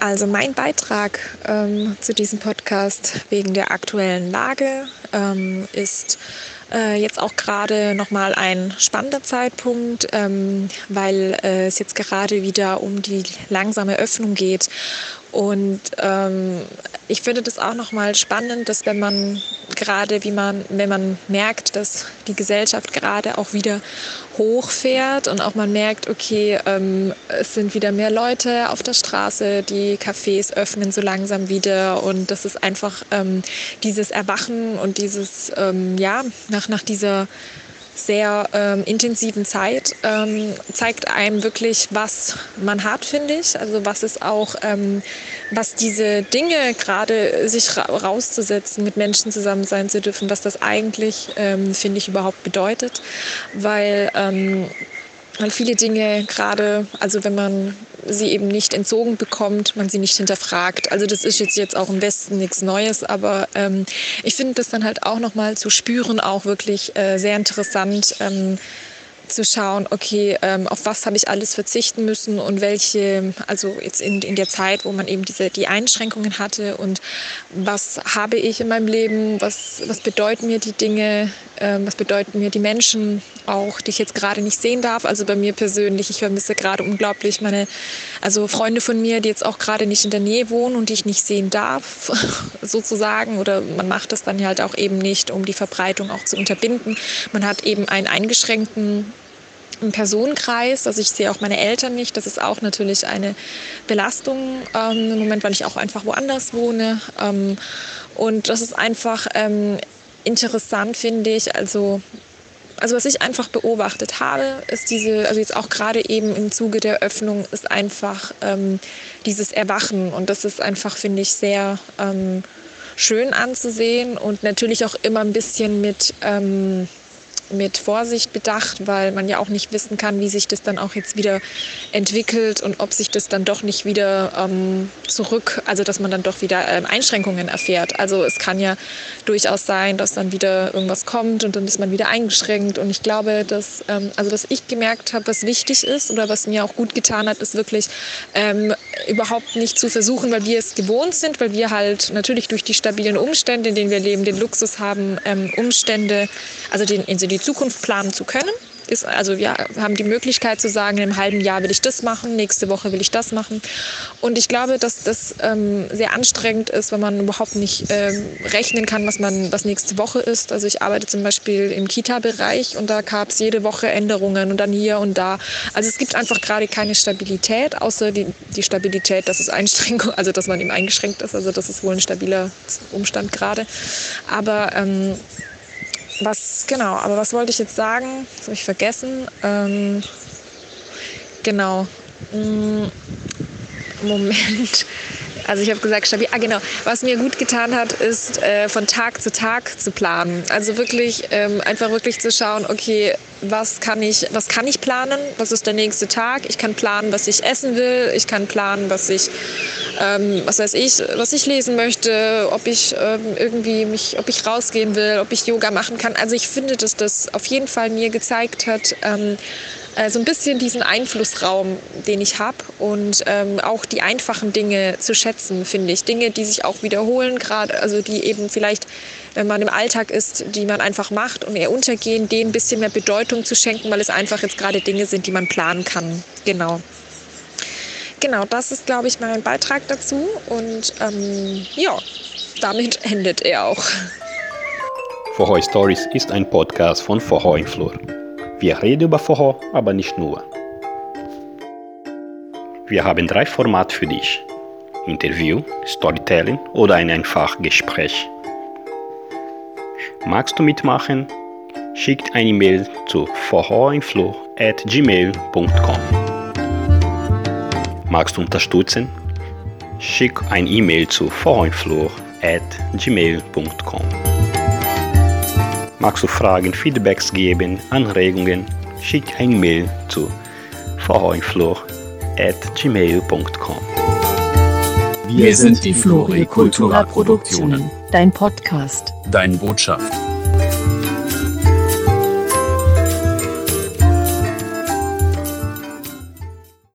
Also mein Beitrag ähm, zu diesem Podcast wegen der aktuellen Lage ähm, ist äh, jetzt auch gerade nochmal ein spannender Zeitpunkt, ähm, weil äh, es jetzt gerade wieder um die langsame Öffnung geht. Und ähm, ich finde das auch nochmal spannend, dass wenn man gerade, wie man, wenn man merkt, dass die Gesellschaft gerade auch wieder hochfährt und auch man merkt, okay, ähm, es sind wieder mehr Leute auf der Straße, die Cafés öffnen so langsam wieder und das ist einfach ähm, dieses Erwachen und dieses, ähm, ja, nach, nach dieser sehr ähm, intensiven Zeit ähm, zeigt einem wirklich, was man hat, finde ich. Also was es auch, ähm, was diese Dinge gerade sich ra rauszusetzen, mit Menschen zusammen sein zu dürfen, was das eigentlich, ähm, finde ich, überhaupt bedeutet. Weil ähm, weil viele Dinge gerade, also wenn man sie eben nicht entzogen bekommt, man sie nicht hinterfragt. Also das ist jetzt jetzt auch im Westen nichts Neues, aber ähm, ich finde das dann halt auch nochmal zu spüren auch wirklich äh, sehr interessant. Ähm, zu schauen, okay, ähm, auf was habe ich alles verzichten müssen und welche, also jetzt in, in der Zeit, wo man eben diese, die Einschränkungen hatte und was habe ich in meinem Leben, was, was bedeuten mir die Dinge, was bedeuten mir die Menschen auch, die ich jetzt gerade nicht sehen darf. Also bei mir persönlich, ich vermisse gerade unglaublich meine, also Freunde von mir, die jetzt auch gerade nicht in der Nähe wohnen und die ich nicht sehen darf, sozusagen. Oder man macht das dann halt auch eben nicht, um die Verbreitung auch zu unterbinden. Man hat eben einen eingeschränkten im Personenkreis. Also ich sehe auch meine Eltern nicht. Das ist auch natürlich eine Belastung ähm, im Moment, weil ich auch einfach woanders wohne. Ähm, und das ist einfach ähm, interessant, finde ich. Also also was ich einfach beobachtet habe, ist diese, also jetzt auch gerade eben im Zuge der Öffnung, ist einfach ähm, dieses Erwachen. Und das ist einfach, finde ich, sehr ähm, schön anzusehen und natürlich auch immer ein bisschen mit ähm, mit Vorsicht bedacht, weil man ja auch nicht wissen kann, wie sich das dann auch jetzt wieder entwickelt und ob sich das dann doch nicht wieder ähm, zurück, also dass man dann doch wieder ähm, Einschränkungen erfährt. Also es kann ja durchaus sein, dass dann wieder irgendwas kommt und dann ist man wieder eingeschränkt. Und ich glaube, dass, ähm, also was ich gemerkt habe, was wichtig ist oder was mir auch gut getan hat, ist wirklich ähm, überhaupt nicht zu versuchen, weil wir es gewohnt sind, weil wir halt natürlich durch die stabilen Umstände, in denen wir leben, den Luxus haben, ähm, Umstände, also den, also die Zukunft planen zu können ist, also wir haben die Möglichkeit zu sagen, im halben Jahr will ich das machen, nächste Woche will ich das machen. Und ich glaube, dass das ähm, sehr anstrengend ist, wenn man überhaupt nicht ähm, rechnen kann, was man, was nächste Woche ist. Also ich arbeite zum Beispiel im Kita-Bereich und da gab es jede Woche Änderungen und dann hier und da. Also es gibt einfach gerade keine Stabilität, außer die, die Stabilität, dass es Einschränkung, also dass man eben eingeschränkt ist. Also das ist wohl ein stabiler Umstand gerade. Aber ähm, was, genau, aber was wollte ich jetzt sagen? Das habe ich vergessen. Ähm, genau. Mm, Moment. Also ich habe gesagt, stabil. Ah, genau. Was mir gut getan hat, ist äh, von Tag zu Tag zu planen. Also wirklich ähm, einfach wirklich zu schauen, okay, was kann ich, was kann ich planen? Was ist der nächste Tag? Ich kann planen, was ich essen will. Ich kann planen, was ich, ähm, was weiß ich, was ich lesen möchte, ob ich ähm, irgendwie mich, ob ich rausgehen will, ob ich Yoga machen kann. Also ich finde, dass das auf jeden Fall mir gezeigt hat, ähm, äh, so ein bisschen diesen Einflussraum, den ich habe und ähm, auch die einfachen Dinge zu schätzen, finde ich. Dinge, die sich auch wiederholen, gerade, also die eben vielleicht, wenn man im Alltag ist, die man einfach macht und eher untergehen, denen ein bisschen mehr Bedeutung zu schenken, weil es einfach jetzt gerade Dinge sind, die man planen kann. Genau. Genau, das ist, glaube ich, mein Beitrag dazu. Und ähm, ja, damit endet er auch. Vorhoi Stories ist ein Podcast von Vorhoi Flur. Wir reden über Foho, aber nicht nur. Wir haben drei Formate für dich. Interview, Storytelling oder ein einfach Gespräch. Magst du mitmachen? Schickt eine E-Mail zu vorhoinflow.gmail.com Magst du unterstützen? Schick ein E-Mail zu vorhoinflow.gmail.com Magst du Fragen, Feedbacks geben, Anregungen? Schick ein Mail zu vorheinflor.gmail.com Wir sind die Flori Kultura Produktionen. Dein Podcast. Deine Botschaft.